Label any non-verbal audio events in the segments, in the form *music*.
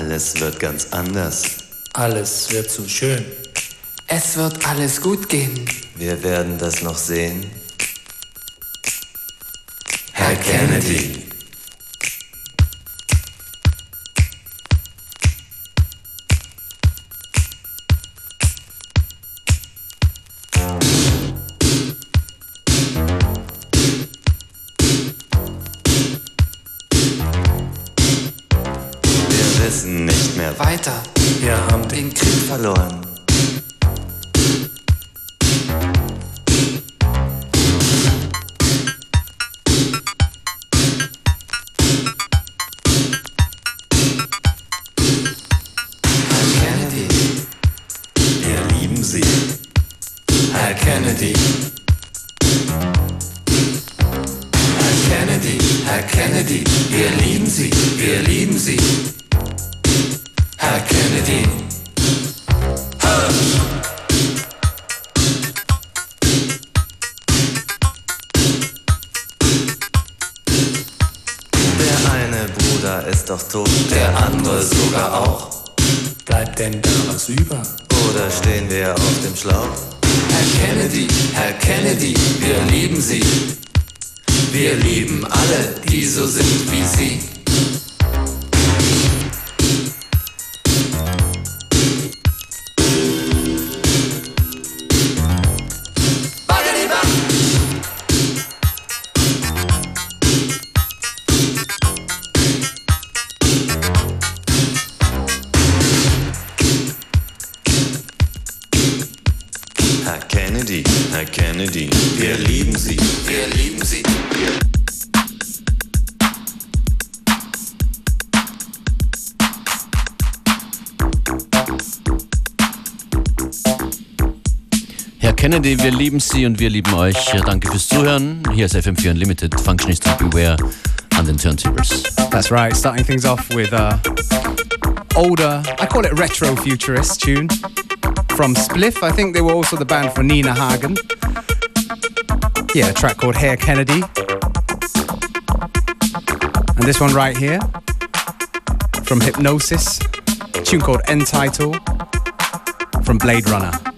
Alles wird ganz anders. Alles wird so schön. Es wird alles gut gehen. Wir werden das noch sehen. Lieben Sie und wir lieben euch. Danke fürs Zuhören. Hier ist FM4 Unlimited, Functionist to Beware an den Turntables. That's right, starting things off with uh, older, I call it retro futurist tune from Spliff. I think they were also the band for Nina Hagen. Yeah, a track called Herr Kennedy. And this one right here from Hypnosis, a tune called End Title from Blade Runner.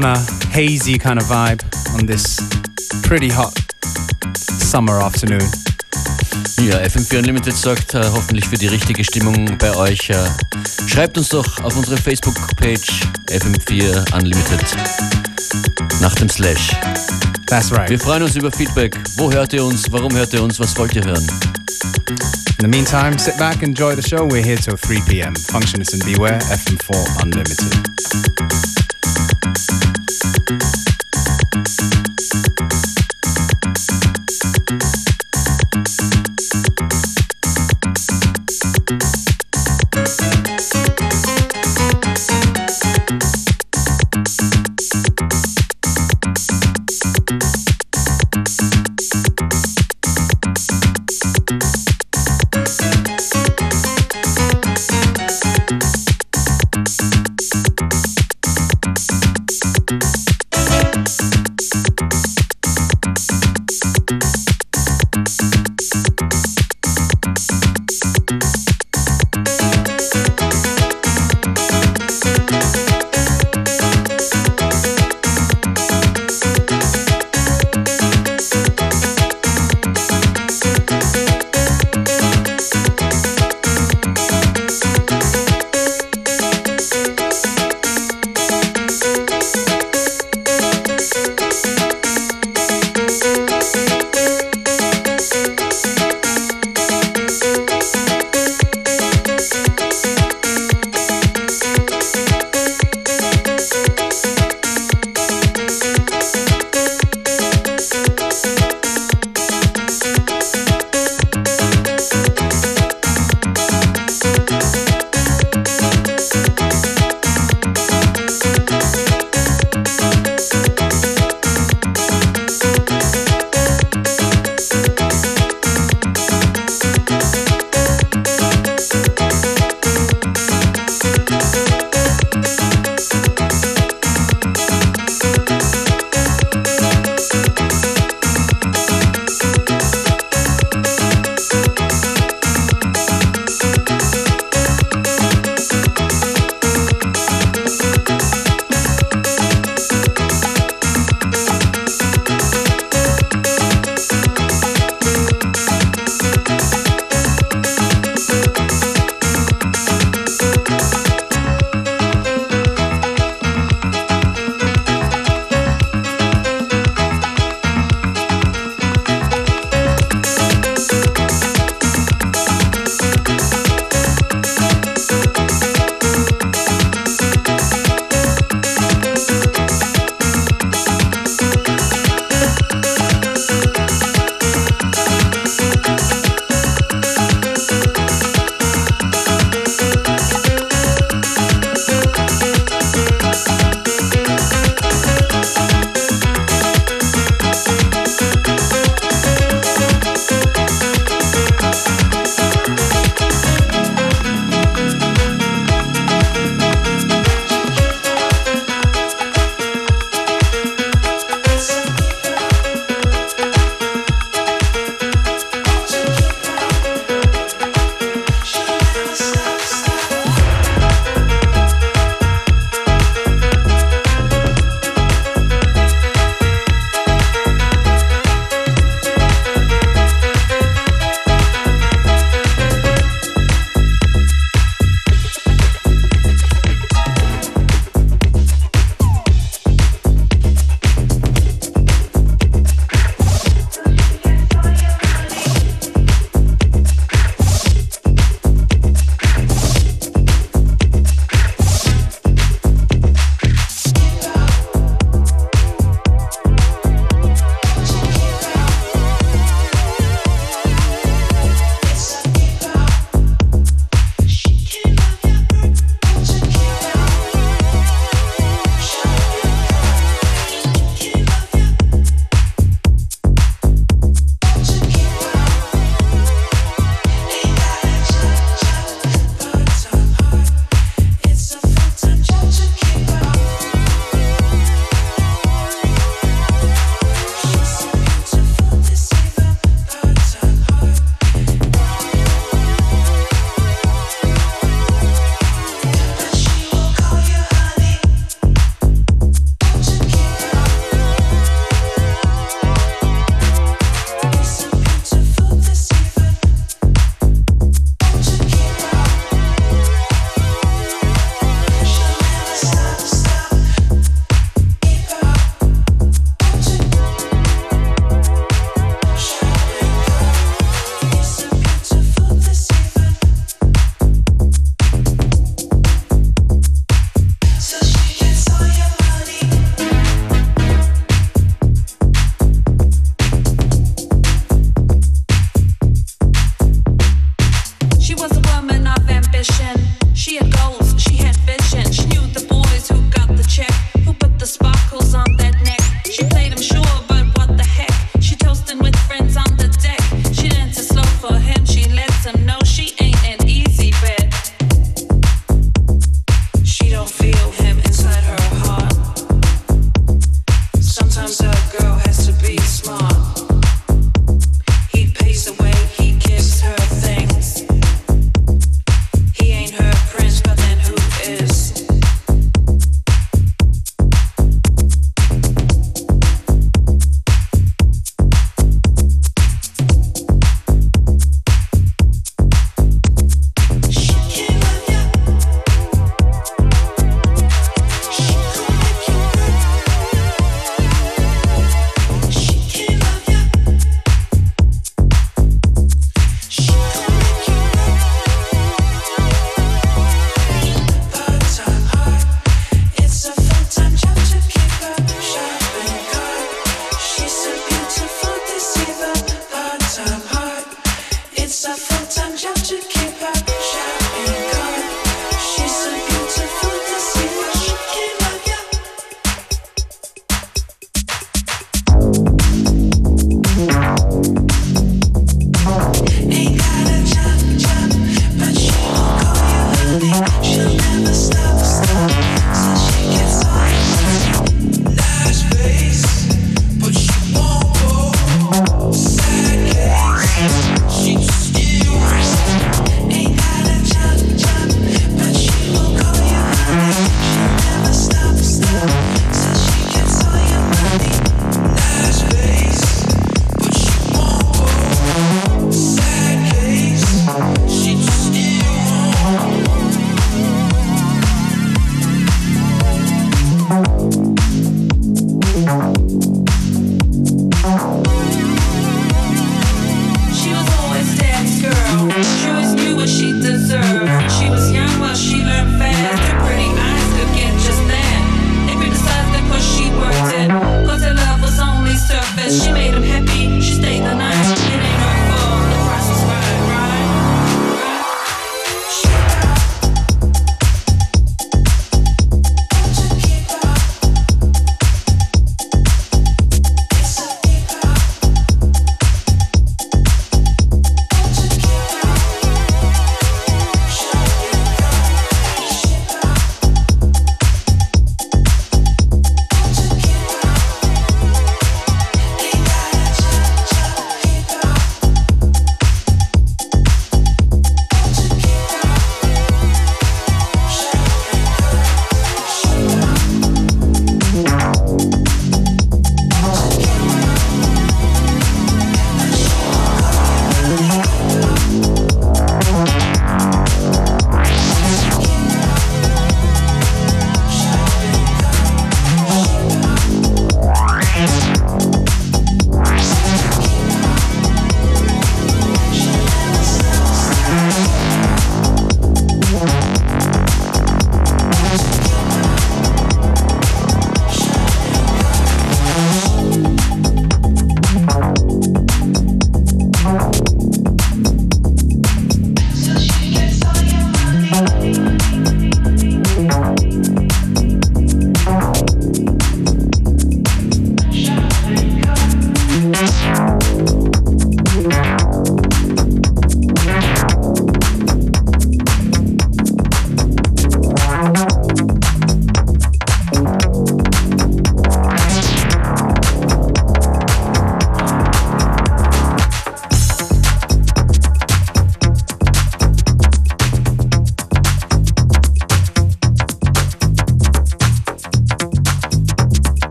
On a hazy kind of vibe on this pretty hot summer afternoon. Ja, FM4 Unlimited sorgt äh, hoffentlich für die richtige Stimmung bei euch. Äh, schreibt uns doch auf unsere Facebook-Page FM4 Unlimited nach dem Slash. That's right. Wir freuen uns über Feedback. Wo hört ihr uns? Warum hört ihr uns? Was wollt ihr hören? In the meantime, sit back, and enjoy the show. We're here till 3 p.m. Functionist and Beware, FM4 Unlimited.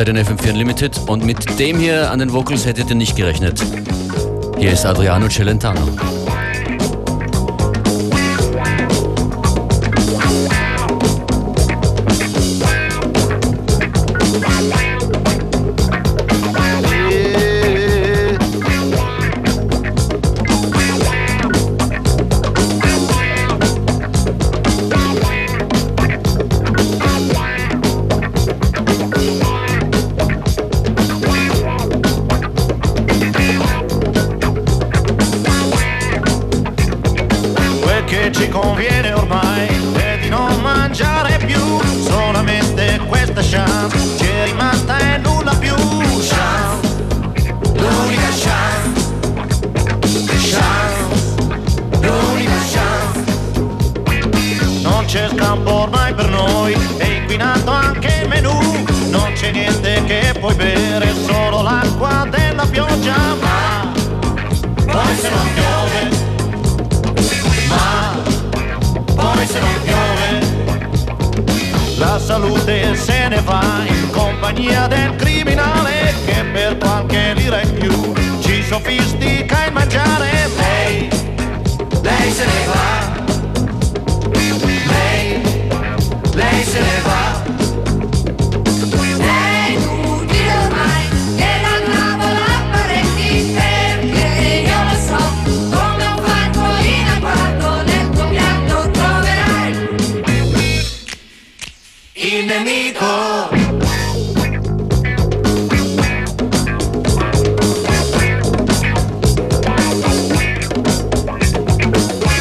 seid in FM4 Unlimited und mit dem hier an den Vocals hättet ihr nicht gerechnet. Hier ist Adriano Celentano.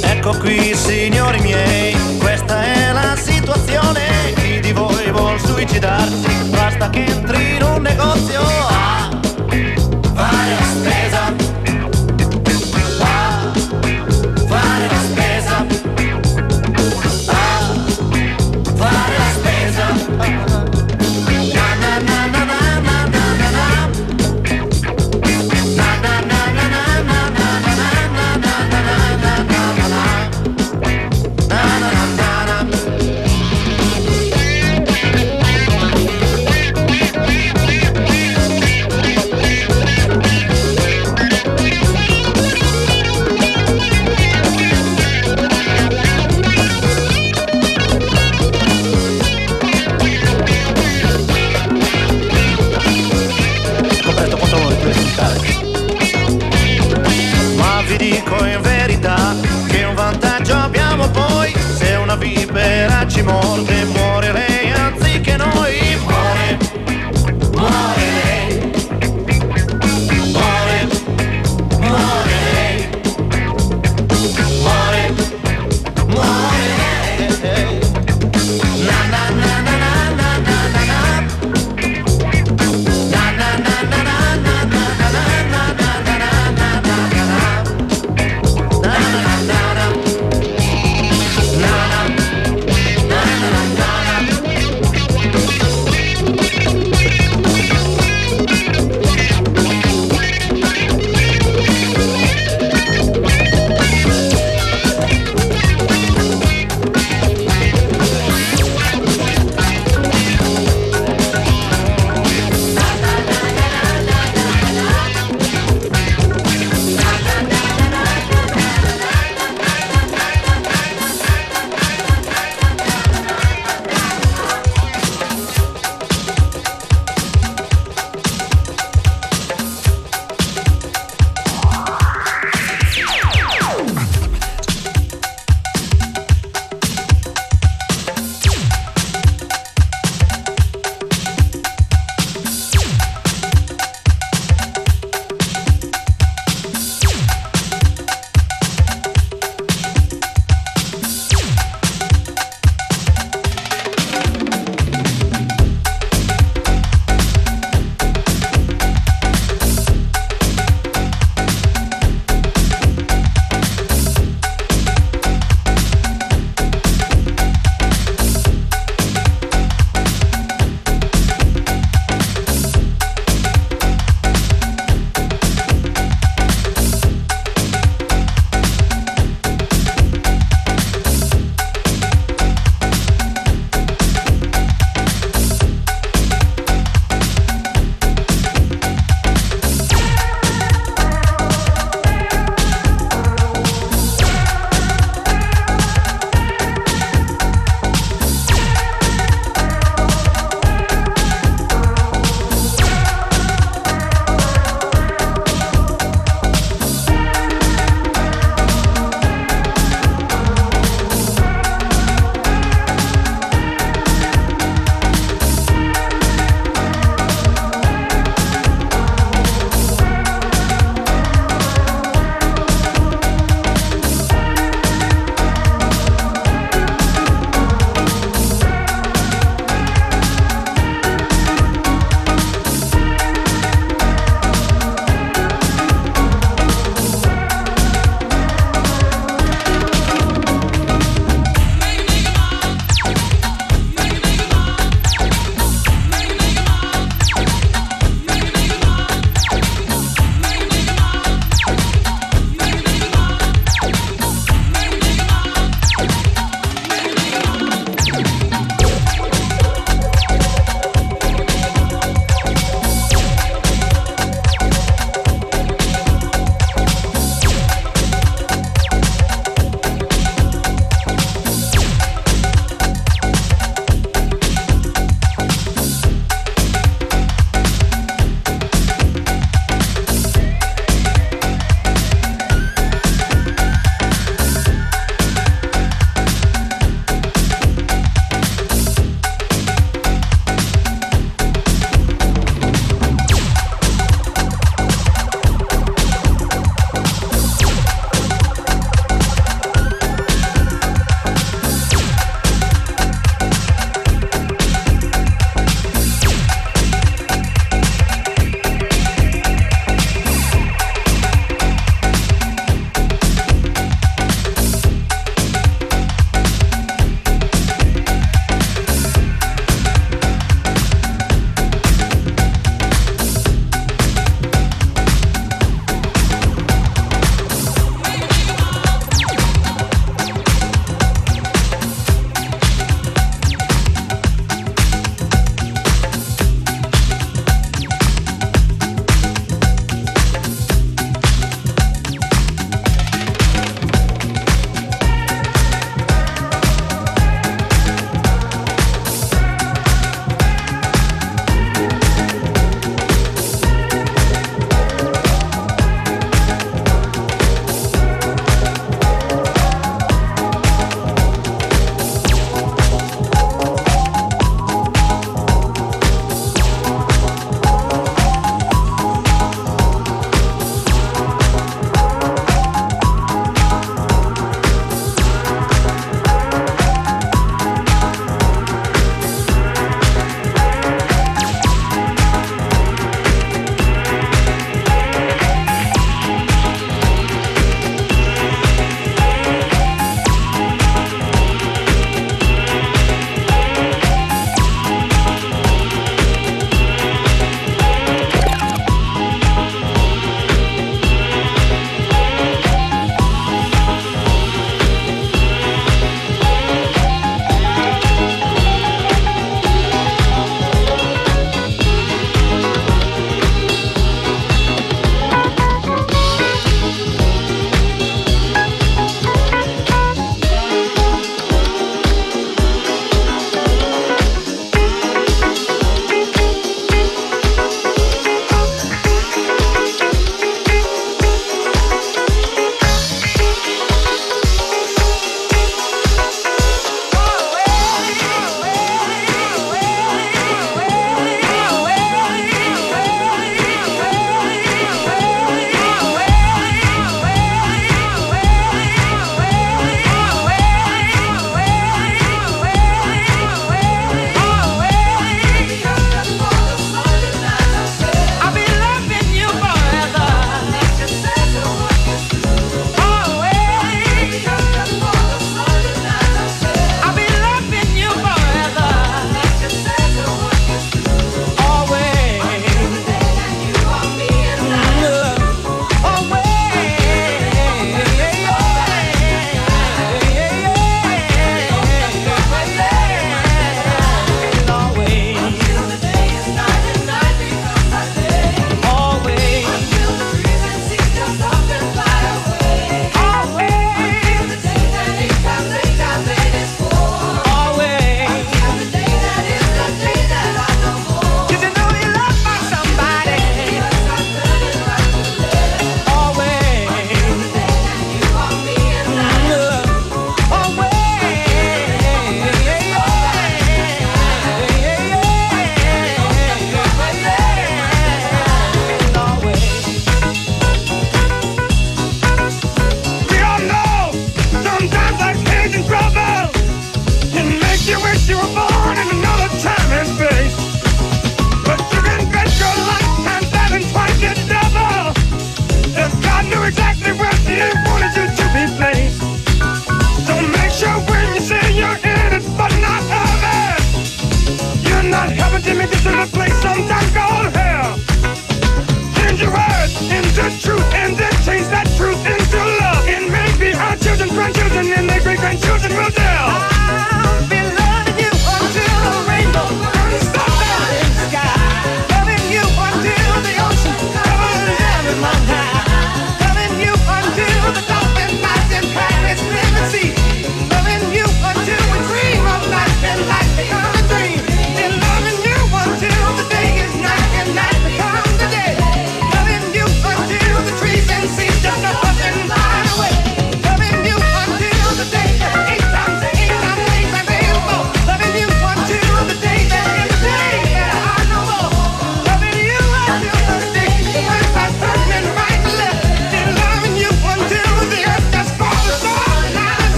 Ecco qui signori miei, questa è la situazione, chi di voi vuol suicidarsi, basta che entri in un negozio.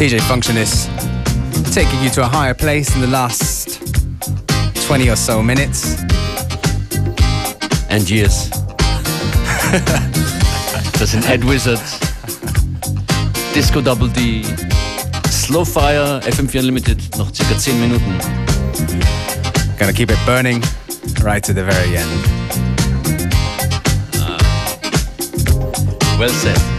DJ Functionist taking you to a higher place in the last 20 or so minutes. And years. *laughs* There's an Ed Wizard, Disco Double D, Slow Fire, FM4 Unlimited, noch circa 10 Minuten. Gonna keep it burning right to the very end. Uh, well said.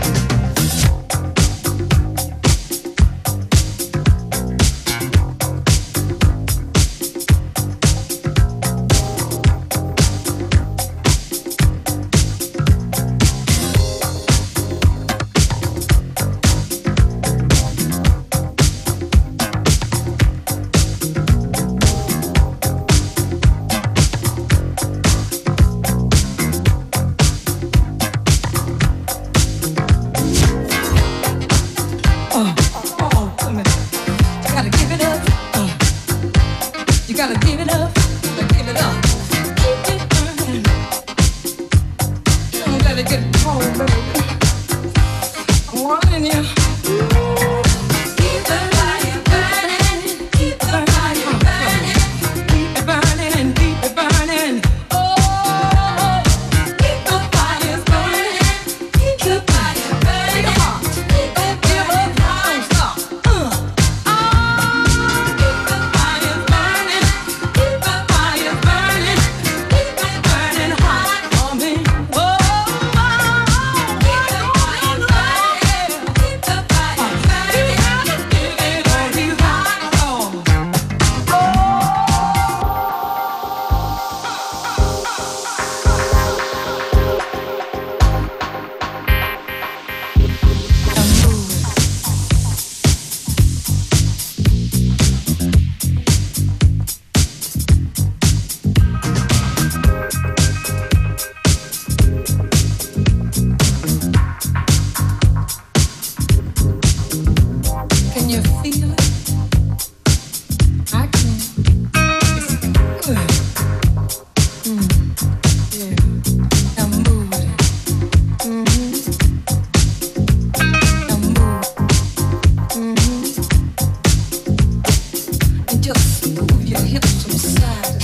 your hips to the side.